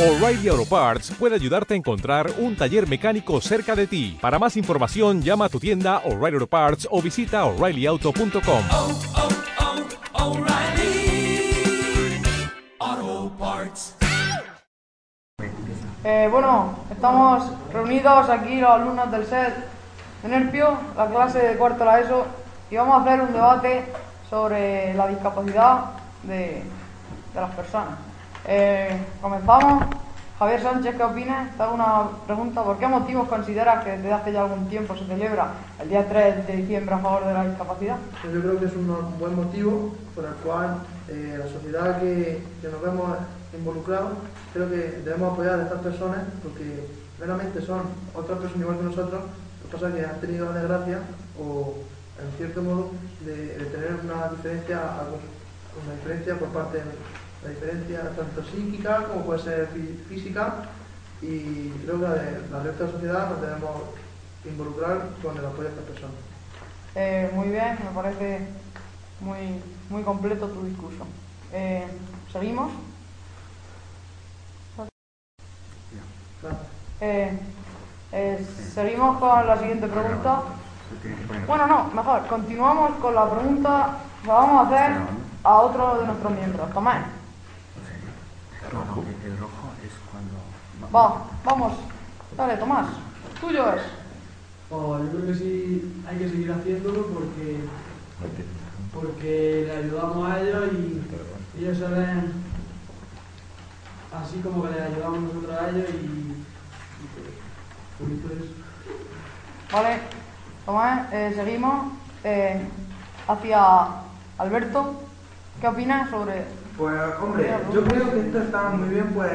O'Reilly Auto Parts puede ayudarte a encontrar un taller mecánico cerca de ti. Para más información, llama a tu tienda O'Reilly Auto Parts o visita oreillyauto.com. oh, oh, Parts. Eh, bueno, estamos reunidos aquí los alumnos del SED de Nerpio, la clase de cuarto la ESO, y vamos a hacer un debate sobre la discapacidad de, de las personas. Eh, comenzamos. Javier Sánchez, ¿qué opinas? Te hago una pregunta. ¿Por qué motivos consideras que desde hace ya algún tiempo se celebra el día 3 de diciembre a favor de la discapacidad? Yo creo que es un buen motivo por el cual eh, la sociedad que, nos vemos involucrados, creo que debemos apoyar a estas personas porque realmente son otras personas igual que nosotros, lo que pasa es que han tenido la desgracia o en cierto modo de, de tener una diferencia, una diferencia por parte de la diferencia tanto psíquica como puede ser fí- física y creo que la, de, la resto de la sociedad nos debemos involucrar con el apoyo a estas personas. Eh, muy bien, me parece muy, muy completo tu discurso. Eh, ¿Seguimos? Eh, eh, seguimos con la siguiente pregunta. Bueno, no, mejor, continuamos con la pregunta que vamos a hacer a otro de nuestros miembros. Tomás, Rojo. El rojo es cuando... va, vamos, dale, Tomás, tuyo es. Oh, yo creo que sí hay que seguir haciéndolo porque, porque le ayudamos a ellos y ellos se ven así como que les ayudamos nosotros a ellos y, y pues. Vale, Tomás, eh, seguimos eh, hacia Alberto. ¿Qué opinas sobre Pues hombre, yo creo que esto está muy bien, pues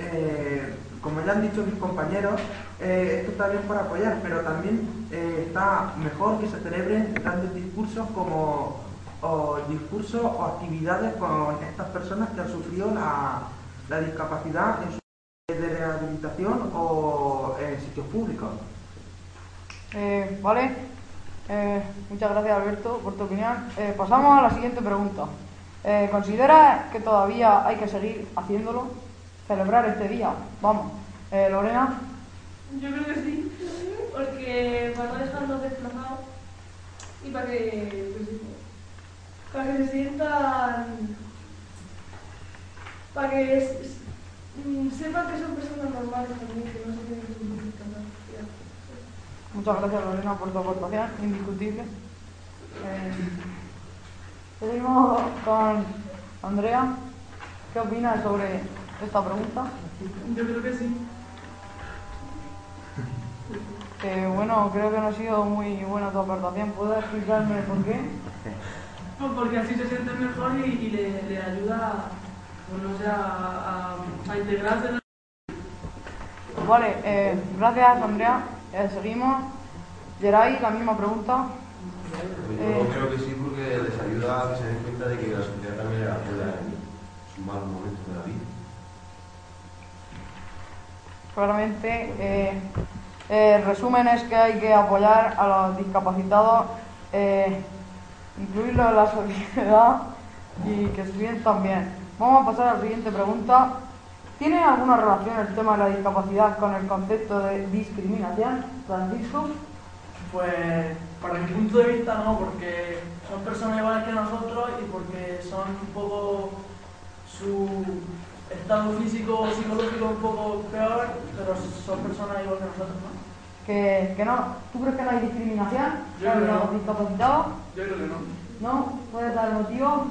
eh, como ya han dicho mis compañeros, eh, esto está bien por apoyar, pero también eh, está mejor que se celebren tantos discursos como o discursos o actividades con estas personas que han sufrido la, la discapacidad en su de rehabilitación o en sitios públicos. Eh, vale, Eh, muchas gracias Alberto por tu opinión. Eh, pasamos a la siguiente pregunta. Eh, ¿Consideras que todavía hay que seguir haciéndolo? Celebrar este día. Vamos. Eh, Lorena, Yo creo que sí, porque para no dejarlos desplazados y para que, pues, para que se sientan, para que mm, sepan que son personas normales también, que no se tienen que sentir discapacidad. muchas gracias Lorena por tu aportación, indiscutible. Eh, seguimos con Andrea. ¿Qué opinas sobre esta pregunta? Yo creo que sí. Eh, bueno, creo que no ha sido muy buena tu aportación. ¿Puedes explicarme por qué? Pues porque así se sienten mejor y, y le, le ayuda, pues no sé, a, a- a integrarse en Vale, eh, gracias Andrea. Eh, seguimos. Geray, la misma pregunta. Eh. Yo creo que sí, les ayuda a que se den cuenta de que la sociedad también les apoya en sus malos momentos de la vida. Claramente, eh, eh, el resumen es que hay que apoyar a los discapacitados, eh, incluirlos en la sociedad y que se sientan bien. Vamos a pasar a la siguiente pregunta. ¿Tiene alguna relación el tema de la discapacidad con el concepto de discriminación, Francisco? Pues para mi punto de vista no, porque son personas iguales que nosotros y porque son un poco su estado físico o psicológico un poco peor, pero son personas igual que nosotros, ¿no? Que, que no. ¿Tú crees que no hay discriminación Yo creo los no. discapacitados? Yo creo que no. ¿No? ¿Puedes dar el motivo?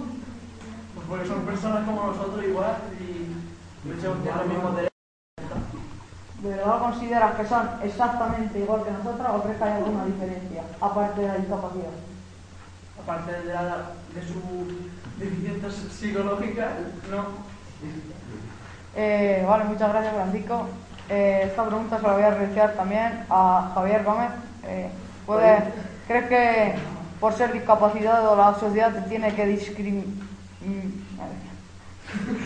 Pues porque son personas como nosotros igual y por los mismos derechos. ¿De verdad consideras que son exactamente igual que nosotros o crees que hay alguna diferencia, aparte de la discapacidad? Aparte de, la, de su deficiencia psicológica, no. Eh, vale, muchas gracias Francisco. Eh, esta pregunta se la voy a realizar también a Javier Gómez. Eh, ¿puedes- ¿Crees que por ser discapacitado la sociedad te tiene que discriminar?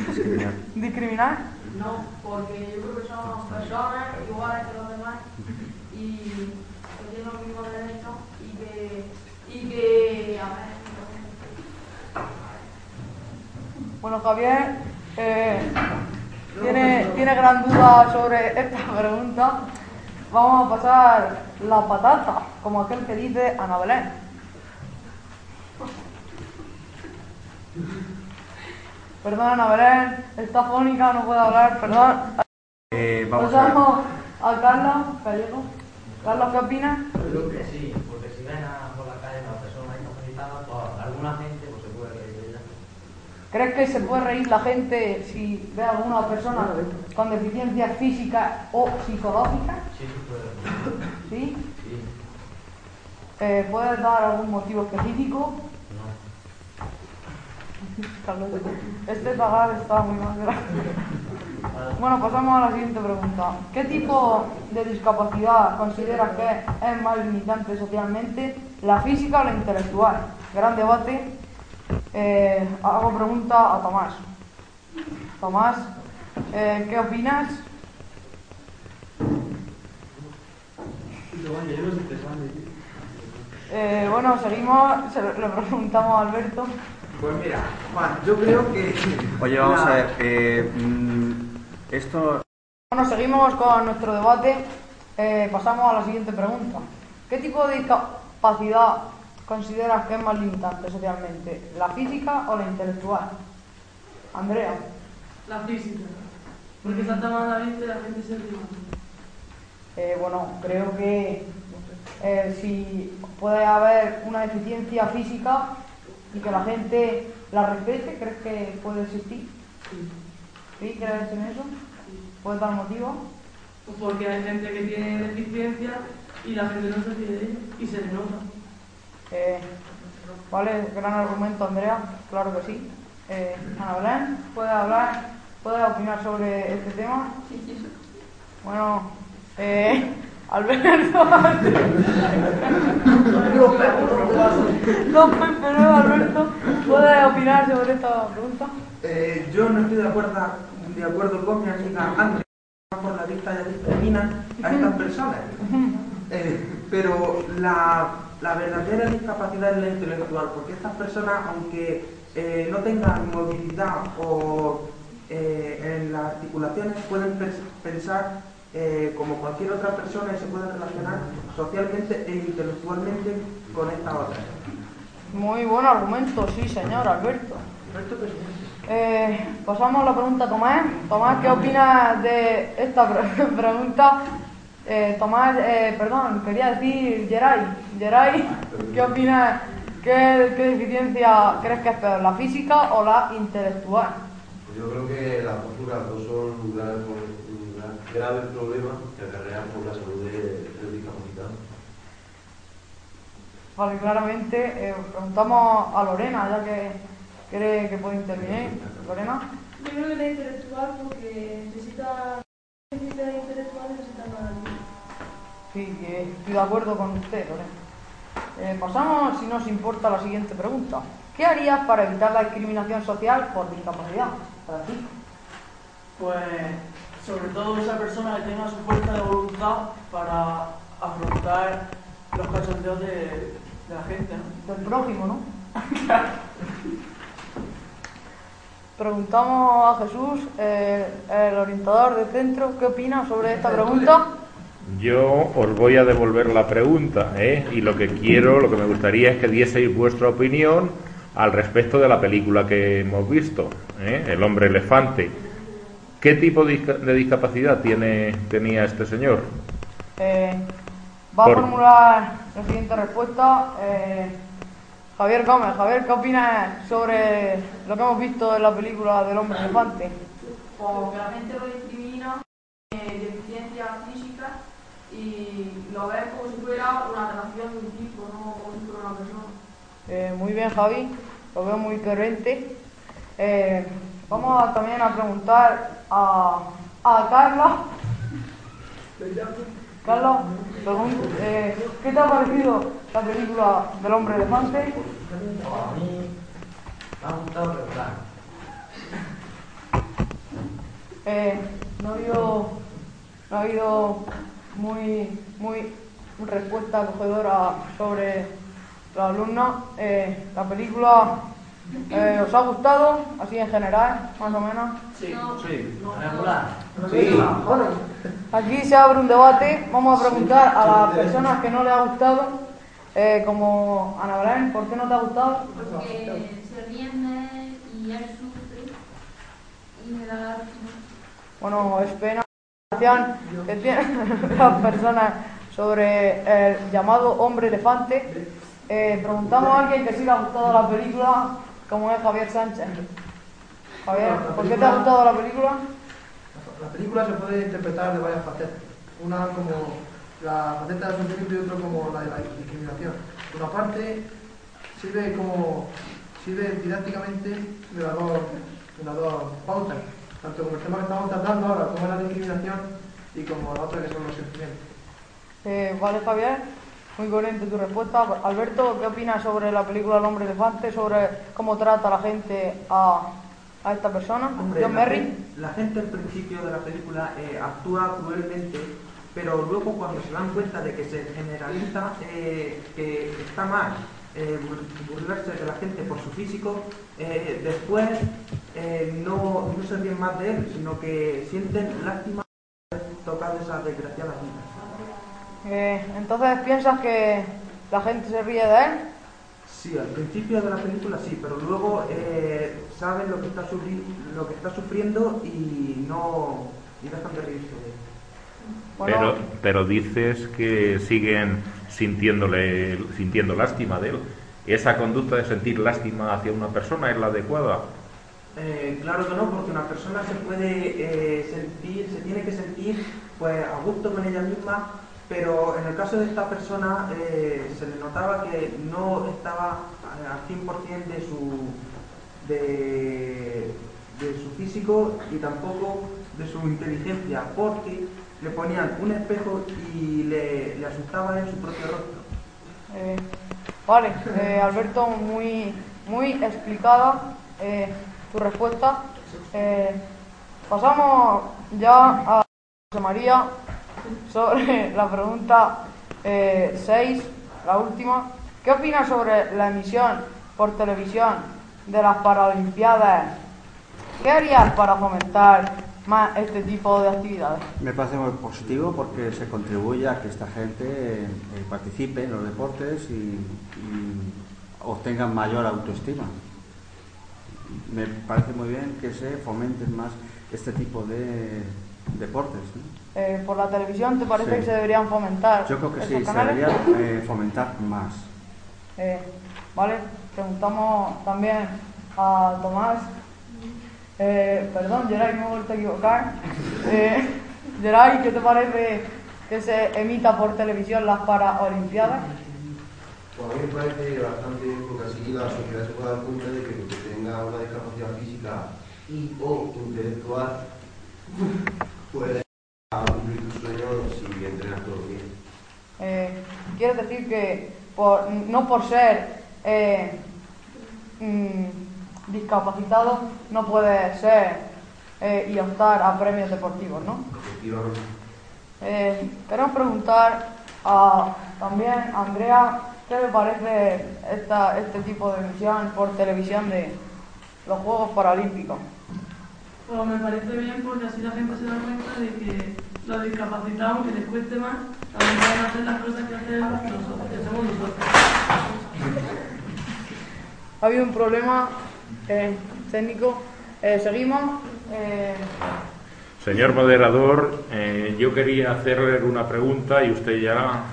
Discriminar. ¿Discriminar? No, porque yo creo que somos personas iguales que los demás y que tienen los mismos derechos y que, y que a ver, Bueno, Javier, eh, tiene, tiene gran duda sobre esta pregunta, vamos a pasar la patata, como aquel que dice Ana Belén. Perdón, Ana Belén, está fónica, no puede hablar, perdón. Eh, vamos a ver. Pasamos a Carlos Gallego. Carlos, ¿qué opinas? Yo creo que sí, porque si ven a, por la calle a una persona discapacitada, pues alguna gente pues, se puede reír de ella. ¿Crees que se puede reír la gente si ve a alguna persona con deficiencia física o psicológica? Sí, se puede reír. ¿Sí? Sí, Eh, ¿Puedes dar algún motivo específico? Este pagar está muy mal. Bueno, pasamos a la siguiente pregunta. ¿Qué tipo de discapacidad consideras que es más limitante socialmente, la física o la intelectual? Gran debate. Eh, hago pregunta a Tomás. Tomás, eh, ¿qué opinas? Eh, bueno, seguimos, le preguntamos a Alberto. Pues mira, Juan, yo creo que... Oye, vamos la- a ver. eh, mm, esto Bueno, seguimos con nuestro debate. Eh, pasamos a la siguiente pregunta. ¿Qué tipo de discapacidad consideras que es más limitante socialmente? ¿La física o la intelectual? Andrea. La física. Porque está malamente la gente se ríe. Eh, bueno, creo que eh, si puede haber una deficiencia física y que la gente la respete, ¿crees que puede existir? ¿Sí? ¿Crees en eso? ¿Puedes dar motivo? Pues porque hay gente que tiene deficiencia y la gente no se ríe de ella y se le nota. Eh, vale, gran argumento, Andrea, claro que sí. Eh, Ana Belén, ¿puede hablar, puede opinar sobre este tema? Bueno, eh, Alberto. no, pero Alberto, ¿puede opinar sobre esta pregunta? Eh, yo no estoy de acuerdo, de acuerdo con mi amiga Andrea por la vista ya discrimina a estas personas. Eh, pero la, la verdadera discapacidad es la intelectual, porque estas personas, aunque eh, no tengan movilidad o eh, en las articulaciones, pueden pensar eh, como cualquier otra persona y se pueden relacionar socialmente e intelectualmente con estas otras. Muy buen argumento, sí, señor Alberto. Eh, pasamos a la pregunta a Tomás. Tomás, ¿qué opinas de esta pre- pregunta? Eh, Tomás, eh, perdón, quería decir Geray. Geray, ¿qué opinas? ¿Qué, ¿Qué deficiencia crees que es peor, la física o la intelectual? Pues yo creo que las dos, las dos son un grave, un gra- grave problema que acarrean por la salud de, del discapacitado. Vale, claramente, eh, preguntamos a Lorena, ya que cree que puede intervenir. Lorena. Yo creo que la intelectual porque necesita deficiencia intelectual necesita ayuda. Sí, que estoy de acuerdo con usted, Lorena. Eh, pasamos, si nos importa, a la siguiente pregunta. ¿Qué harías para evitar la discriminación social por discapacidad? Para ti. Pues sobre todo esa persona que tenga su fuerza de voluntad para afrontar los cachondeos de, de la gente, ¿no? Del prójimo, ¿no? Preguntamos a Jesús, eh, el orientador del centro, ¿qué opina sobre esta pregunta? Yo os voy a devolver la pregunta, ¿eh? y lo que quiero, lo que me gustaría es que dieseis vuestra opinión al respecto de la película que hemos visto, ¿eh? El hombre elefante. ¿Qué tipo de disca- de discapacidad tiene, tenía este señor? Eh, va a formular la siguiente respuesta. eh, Javier Gómez, Javier, ¿qué opinas sobre lo que hemos visto en la película del hombre elefante? Porque la gente lo discrimina, eh, deficiencia física y lo ve como si fuera una relación de un tipo, no como si fuera una persona. Eh, muy bien, Javi, lo veo muy coherente. Vamos también a preguntar a, a Carlos. Carlos, eh, ¿qué te ha parecido la película del hombre elefante? A mí me ha gustado regular. Eh, no ha habido, no ha habido muy, muy respuesta acogedora sobre la alumna. Eh, la película eh, os ha gustado, así en general, más o menos. Sí, Sí, regular. Sí. Aquí se abre un debate. Vamos a preguntar a las personas que no les ha gustado, eh, como Ana Belén, ¿por qué no te ha gustado? Porque se ríen y él sufre y me da lástima. Bueno, es pena la que tienen las personas sobre el llamado hombre elefante. Eh, preguntamos a alguien que sí le ha gustado la película, como es Javier Sánchez. Javier, ¿por qué te ha gustado la película? La película se puede interpretar de varias facetas. Una como la faceta del sufrimiento y otra como la de la discriminación. Por una parte, sirve como sirve didácticamente de las dos, de las dos pautas, tanto como el tema que estamos tratando ahora, como la discriminación y como la otra que son los sentimientos. Eh, vale, Javier, muy coherente tu respuesta. Alberto, ¿qué opinas sobre la película El hombre elefante? Sobre cómo trata la gente a, a esta persona. Hombre, John la, Merry. la gente al principio de la película eh, actúa cruelmente, pero luego cuando se dan cuenta de que se generaliza eh, que está mal eh, bur- burlarse de la gente por su físico, eh, después no, no se ríen más de él, sino que sienten lástima de haber tocado esas desgraciadas vidas. Eh, entonces, ¿piensas que la gente se ríe de él? Sí, al principio de la película sí, pero luego eh, saben lo que está lo que está sufriendo y no y dejan de reírse de él. Pero, pero dices que siguen sintiéndole, sintiendo lástima de él. ¿Esa conducta de sentir lástima hacia una persona es la adecuada? Eh, claro que no, porque una persona se puede eh, sentir, se tiene que sentir pues a gusto con ella misma, pero en el caso de esta persona eh, se le notaba que no estaba eh, al 100% de su, de, su físico y tampoco de su inteligencia, porque le ponían un espejo y le, le asustaba en su propio rostro. Eh, vale, Alberto, muy, muy explicada tu respuesta. Pasamos ya a José María sobre la pregunta 6, la última. ¿Qué opinas sobre la emisión por televisión de las Paralimpiadas? ¿Qué harías para fomentar más este tipo de actividades? Me parece muy positivo porque se contribuye a que esta gente eh, eh, participe en los deportes y, y obtengan mayor autoestima. Me parece muy bien que se fomenten más este tipo de deportes. Eh, ¿Por la televisión te parece Sí. que se deberían fomentar Yo creo que sí, se canales? debería eh, fomentar más. Eh, vale, preguntamos también a Tomás. Eh, perdón, Geray, me he vuelto a equivocar. Eh, Geray, ¿qué te parece que se emita por televisión las Paralimpiadas? Pues a mí me parece bastante bien porque así la sociedad se puede dar cuenta de que el que tenga una discapacidad física y o intelectual puede cumplir tus sueños si entrenas todo bien. Eh, ¿Quieres decir que por- no por ser eh, mm, discapacitado no puede ser eh, y optar a premios deportivos, ¿no? Efectivamente. Queremos preguntar a, también a Andrea qué le parece esta, este tipo de emisión por televisión de los Juegos Paralímpicos. Pues me parece bien porque así la gente se da cuenta de que los discapacitados, aunque les cueste más, también pueden hacer las cosas que hacemos nosotros. Que hacemos nosotros. Ha habido un problema eh, técnico. Eh, seguimos. Eh, Señor moderador, eh, yo quería hacerle una pregunta y usted ya,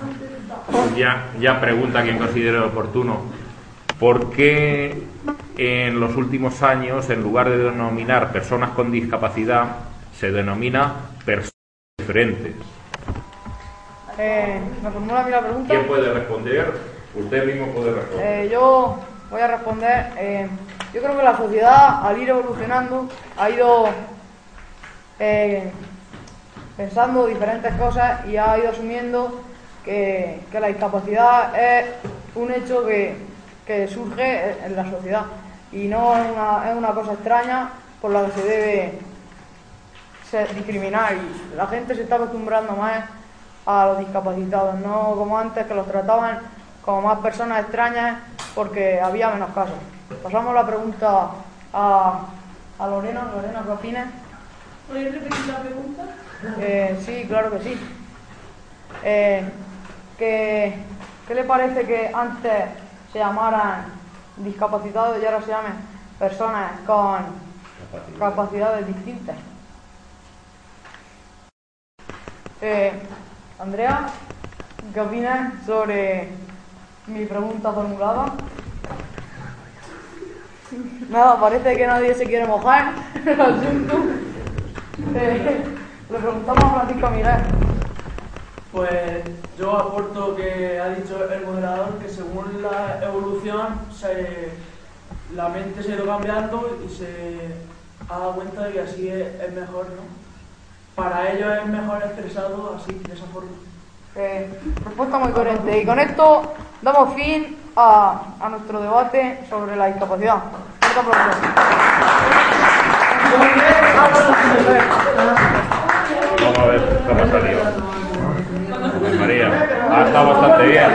ya, ya pregunta a quien considere oportuno. ¿Por qué en los últimos años, en lugar de denominar personas con discapacidad, se denomina personas diferentes? eh, ¿Me formula a mí la pregunta? ¿Quién puede responder? Usted mismo puede responder. Eh, yo voy a responder. eh, yo creo que la sociedad, al ir evolucionando, ha ido pensando diferentes cosas y ha ido asumiendo que, que la discapacidad es un hecho que, que surge en la sociedad y no es una, es una cosa extraña por la que se debe discriminar y la gente se está acostumbrando más a los discapacitados, no como antes que los trataban como más personas extrañas porque había menos casos. Pasamos la pregunta a, a Lorena. Lorena, ¿qué opinas? ¿Podéis repetir la pregunta? Eh, sí, claro que sí. Eh, ¿qué, ¿Qué le parece que antes se llamaran discapacitados y ahora se llamen personas con capacidades distintas? Eh, Andrea, ¿qué opinas sobre mi pregunta formulada? Nada, parece que nadie se quiere mojar en el asunto. Eh, le preguntamos a Francisco Miguel. Pues yo aporto que ha dicho el moderador que según la evolución se- la mente se ha ido cambiando y se ha dado cuenta de que así es, es mejor, ¿no? Para ellos es mejor expresado así, de esa forma. Eh, respuesta muy coherente. Y con esto damos fin a, a nuestro debate sobre la discapacidad. Vamos a ver cómo ha ha estado bastante bien.